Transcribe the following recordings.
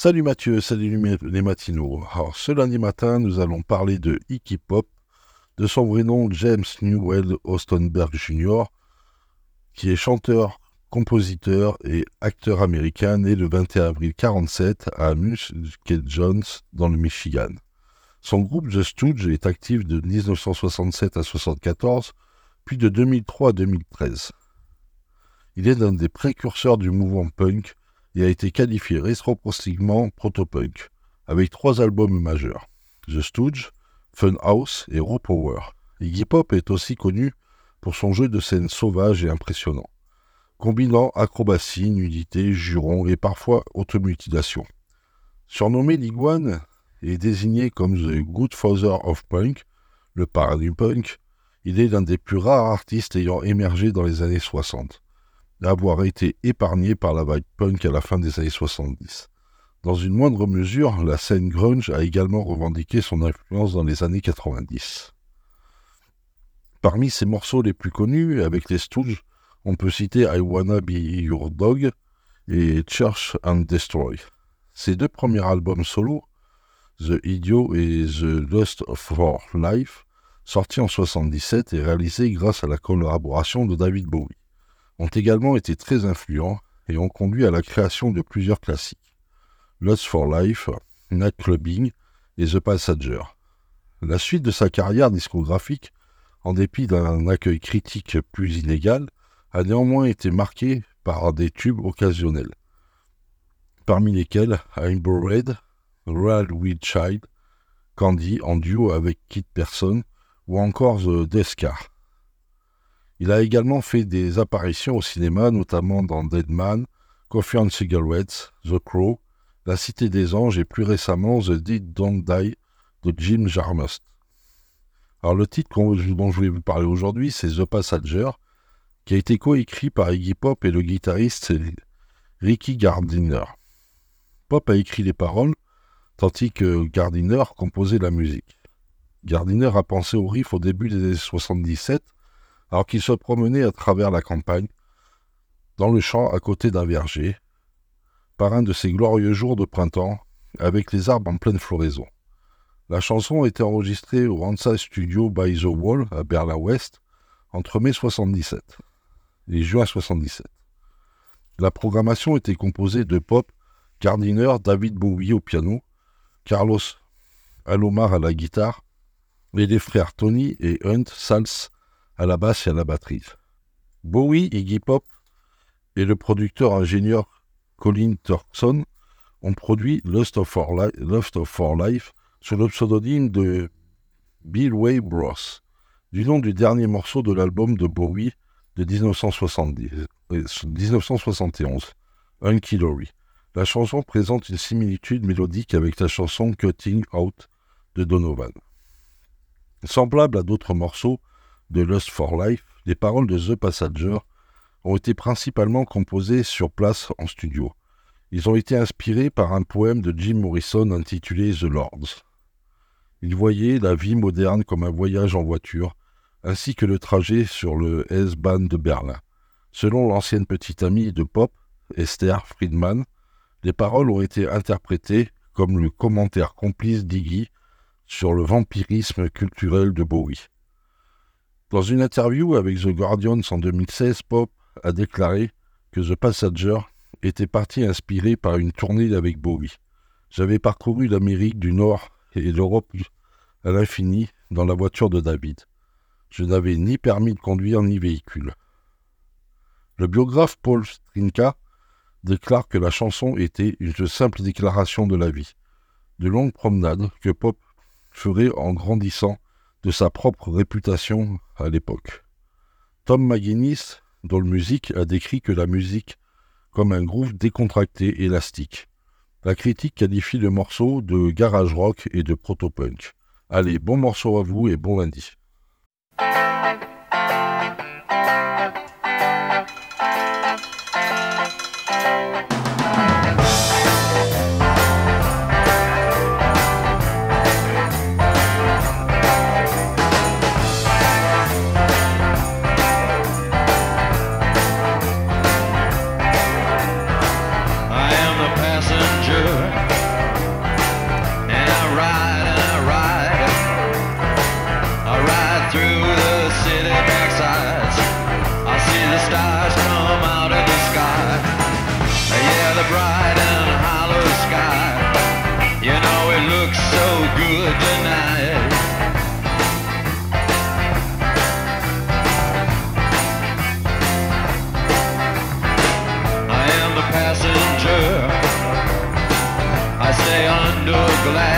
Salut Mathieu, salut les matinaux. Alors ce lundi matin, nous allons parler de Iggy Pop, de son vrai nom James Newell Ostenberg Jr., qui est chanteur, compositeur et acteur américain né le 21 avril 1947 à Musket Jones dans le Michigan. Son groupe The Stooges est actif de 1967 à 1974, puis de 2003 à 2013. Il est l'un des précurseurs du mouvement punk et a été qualifié rétrospectivement proto-punk, avec trois albums majeurs The Stooge, Funhouse et Raw Power. Iggy Pop est aussi connu pour son jeu de scène sauvage et impressionnant, combinant acrobatie, nudité, jurons et parfois automutilation. Surnommé l'iguane et désigné comme The Good Father of Punk, le paradis punk, il est l'un des plus rares artistes ayant émergé dans les années 60 d'avoir été épargné par la vague punk à la fin des années 70. Dans une moindre mesure, la scène grunge a également revendiqué son influence dans les années 90. Parmi ses morceaux les plus connus, avec les Stooges, on peut citer I Wanna Be Your Dog et Church and Destroy. Ses deux premiers albums solo, The Idiot et The Lust for Life, sortis en 77 et réalisés grâce à la collaboration de David Bowie ont également été très influents et ont conduit à la création de plusieurs classiques. Lost for Life, Night Clubbing et The Passenger. La suite de sa carrière discographique, en dépit d'un accueil critique plus inégal, a néanmoins été marquée par des tubes occasionnels, parmi lesquels I'm Red, Royal Wild Child, Candy en duo avec Kit Person ou encore The Death. Il a également fait des apparitions au cinéma, notamment dans Dead Man, Coffee and Cigarettes, The Crow, La Cité des Anges et plus récemment The Dead Don't Die de Jim Jarmusch. Alors le titre dont je voulais vous parler aujourd'hui, c'est The Passenger, qui a été coécrit par Iggy Pop et le guitariste Ricky Gardiner. Pop a écrit les paroles, tandis que Gardiner composait la musique. Gardiner a pensé au riff au début des années 77 alors qu'il se promenait à travers la campagne, dans le champ à côté d'un verger, par un de ces glorieux jours de printemps, avec les arbres en pleine floraison. La chanson a été enregistrée au Hansa Studio by the Wall à Berlin-Ouest entre mai 77 et juin 77. La programmation était composée de pop, Gardiner, David Bowie au piano, Carlos Alomar à la guitare et les frères Tony et Hunt Sals à la basse et à la batterie. Bowie, Iggy Pop et le producteur ingénieur Colin Turkson ont produit Lost of For, Life sous le pseudonyme de Bill Way Bros, du nom du dernier morceau de l'album de Bowie de 1970, 1971, Unky Dory. La chanson présente une similitude mélodique avec la chanson Cutting Out de Donovan. Semblable à d'autres morceaux, de Lust for Life, les paroles de The Passenger ont été principalement composées sur place en studio. Ils ont été inspirés par un poème de Jim Morrison intitulé The Lords. Il voyait la vie moderne comme un voyage en voiture, ainsi que le trajet sur le S-Bahn de Berlin. Selon l'ancienne petite amie de Pop, Esther Friedman, les paroles ont été interprétées comme le commentaire complice d'Iggy sur le vampirisme culturel de Bowie. Dans une interview avec The Guardian en 2016, Pop a déclaré que The Passenger était parti inspiré par une tournée avec Bowie. J'avais parcouru l'Amérique du Nord et l'Europe à l'infini dans la voiture de David. Je n'avais ni permis de conduire ni véhicule. Le biographe Paul Strinka déclare que la chanson était une simple déclaration de la vie, de longues promenades que Pop ferait en grandissant de sa propre réputation à l'époque. Tom McGuinness, dans le musique, a décrit que la musique comme un groove décontracté, élastique. La critique qualifie le morceau de garage rock et de proto-punk. Allez, bon morceau à vous et bon lundi. Under glass.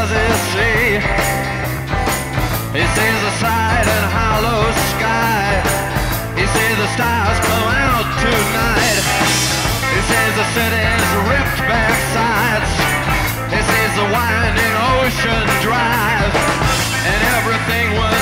Does he see? He sees the side and hollow sky. He sees the stars come out tonight. He sees the city's ripped back sides. He sees the winding ocean drive. And everything was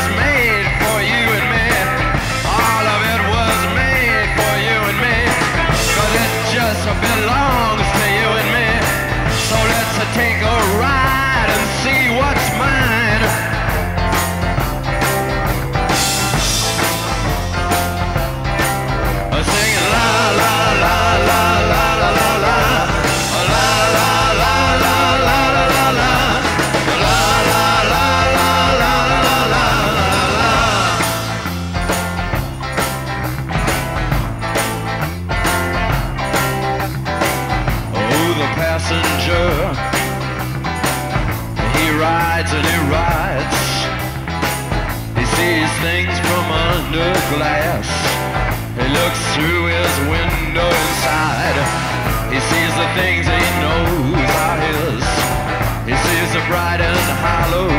rides and he rides. He sees things from under glass. He looks through his window inside. He sees the things he knows are his. He sees the bright and hollow